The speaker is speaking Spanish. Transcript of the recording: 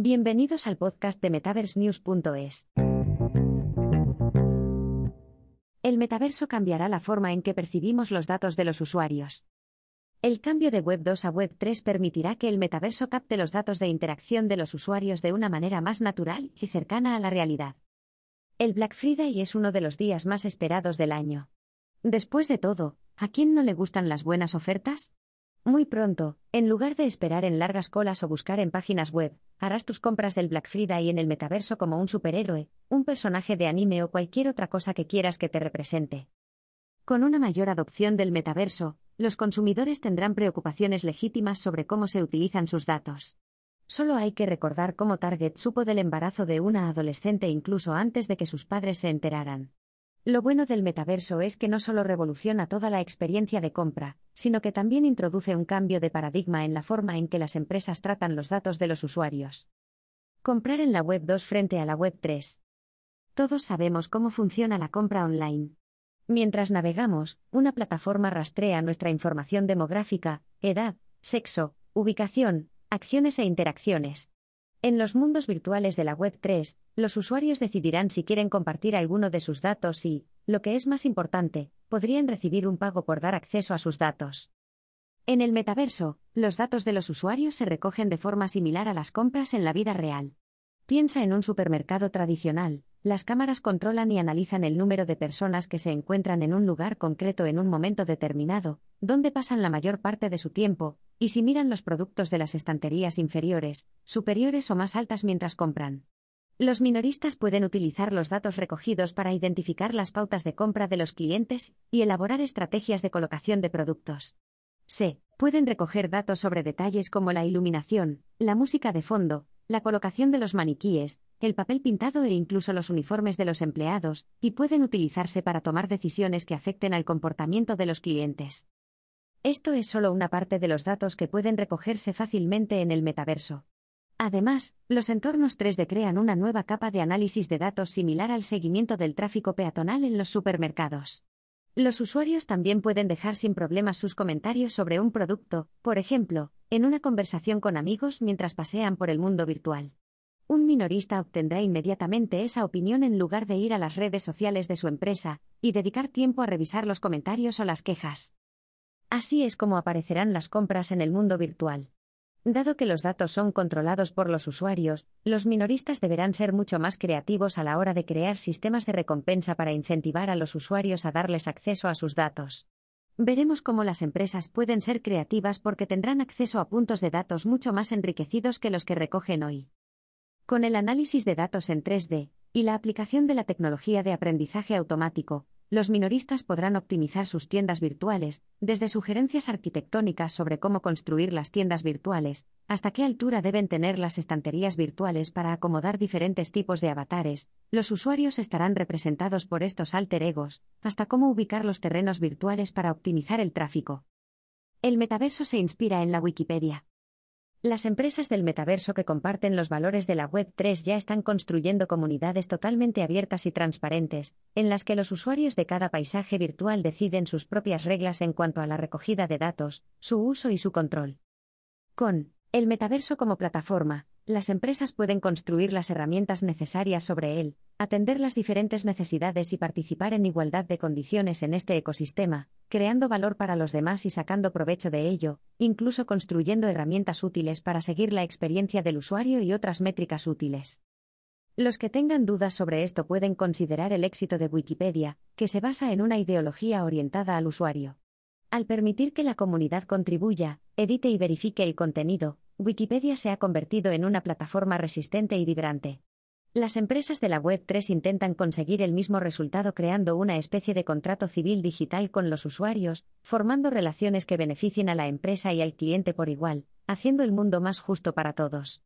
Bienvenidos al podcast de MetaverseNews.es. El metaverso cambiará la forma en que percibimos los datos de los usuarios. El cambio de Web 2 a Web 3 permitirá que el metaverso capte los datos de interacción de los usuarios de una manera más natural y cercana a la realidad. El Black Friday es uno de los días más esperados del año. Después de todo, ¿a quién no le gustan las buenas ofertas? Muy pronto, en lugar de esperar en largas colas o buscar en páginas web, harás tus compras del Black Friday en el metaverso como un superhéroe, un personaje de anime o cualquier otra cosa que quieras que te represente. Con una mayor adopción del metaverso, los consumidores tendrán preocupaciones legítimas sobre cómo se utilizan sus datos. Solo hay que recordar cómo Target supo del embarazo de una adolescente incluso antes de que sus padres se enteraran. Lo bueno del metaverso es que no solo revoluciona toda la experiencia de compra, sino que también introduce un cambio de paradigma en la forma en que las empresas tratan los datos de los usuarios. Comprar en la Web 2 frente a la Web 3. Todos sabemos cómo funciona la compra online. Mientras navegamos, una plataforma rastrea nuestra información demográfica, edad, sexo, ubicación, acciones e interacciones. En los mundos virtuales de la Web3, los usuarios decidirán si quieren compartir alguno de sus datos y, lo que es más importante, podrían recibir un pago por dar acceso a sus datos. En el metaverso, los datos de los usuarios se recogen de forma similar a las compras en la vida real. Piensa en un supermercado tradicional, las cámaras controlan y analizan el número de personas que se encuentran en un lugar concreto en un momento determinado, donde pasan la mayor parte de su tiempo, y si miran los productos de las estanterías inferiores, superiores o más altas mientras compran. Los minoristas pueden utilizar los datos recogidos para identificar las pautas de compra de los clientes y elaborar estrategias de colocación de productos. Se pueden recoger datos sobre detalles como la iluminación, la música de fondo, la colocación de los maniquíes, el papel pintado e incluso los uniformes de los empleados, y pueden utilizarse para tomar decisiones que afecten al comportamiento de los clientes. Esto es solo una parte de los datos que pueden recogerse fácilmente en el metaverso. Además, los entornos 3D crean una nueva capa de análisis de datos similar al seguimiento del tráfico peatonal en los supermercados. Los usuarios también pueden dejar sin problemas sus comentarios sobre un producto, por ejemplo, en una conversación con amigos mientras pasean por el mundo virtual. Un minorista obtendrá inmediatamente esa opinión en lugar de ir a las redes sociales de su empresa y dedicar tiempo a revisar los comentarios o las quejas. Así es como aparecerán las compras en el mundo virtual. Dado que los datos son controlados por los usuarios, los minoristas deberán ser mucho más creativos a la hora de crear sistemas de recompensa para incentivar a los usuarios a darles acceso a sus datos. Veremos cómo las empresas pueden ser creativas porque tendrán acceso a puntos de datos mucho más enriquecidos que los que recogen hoy. Con el análisis de datos en 3D y la aplicación de la tecnología de aprendizaje automático, los minoristas podrán optimizar sus tiendas virtuales, desde sugerencias arquitectónicas sobre cómo construir las tiendas virtuales, hasta qué altura deben tener las estanterías virtuales para acomodar diferentes tipos de avatares, los usuarios estarán representados por estos alter egos, hasta cómo ubicar los terrenos virtuales para optimizar el tráfico. El metaverso se inspira en la Wikipedia. Las empresas del metaverso que comparten los valores de la Web3 ya están construyendo comunidades totalmente abiertas y transparentes, en las que los usuarios de cada paisaje virtual deciden sus propias reglas en cuanto a la recogida de datos, su uso y su control. Con el metaverso como plataforma, las empresas pueden construir las herramientas necesarias sobre él, atender las diferentes necesidades y participar en igualdad de condiciones en este ecosistema, creando valor para los demás y sacando provecho de ello, incluso construyendo herramientas útiles para seguir la experiencia del usuario y otras métricas útiles. Los que tengan dudas sobre esto pueden considerar el éxito de Wikipedia, que se basa en una ideología orientada al usuario. Al permitir que la comunidad contribuya, edite y verifique el contenido, Wikipedia se ha convertido en una plataforma resistente y vibrante. Las empresas de la Web3 intentan conseguir el mismo resultado creando una especie de contrato civil digital con los usuarios, formando relaciones que beneficien a la empresa y al cliente por igual, haciendo el mundo más justo para todos.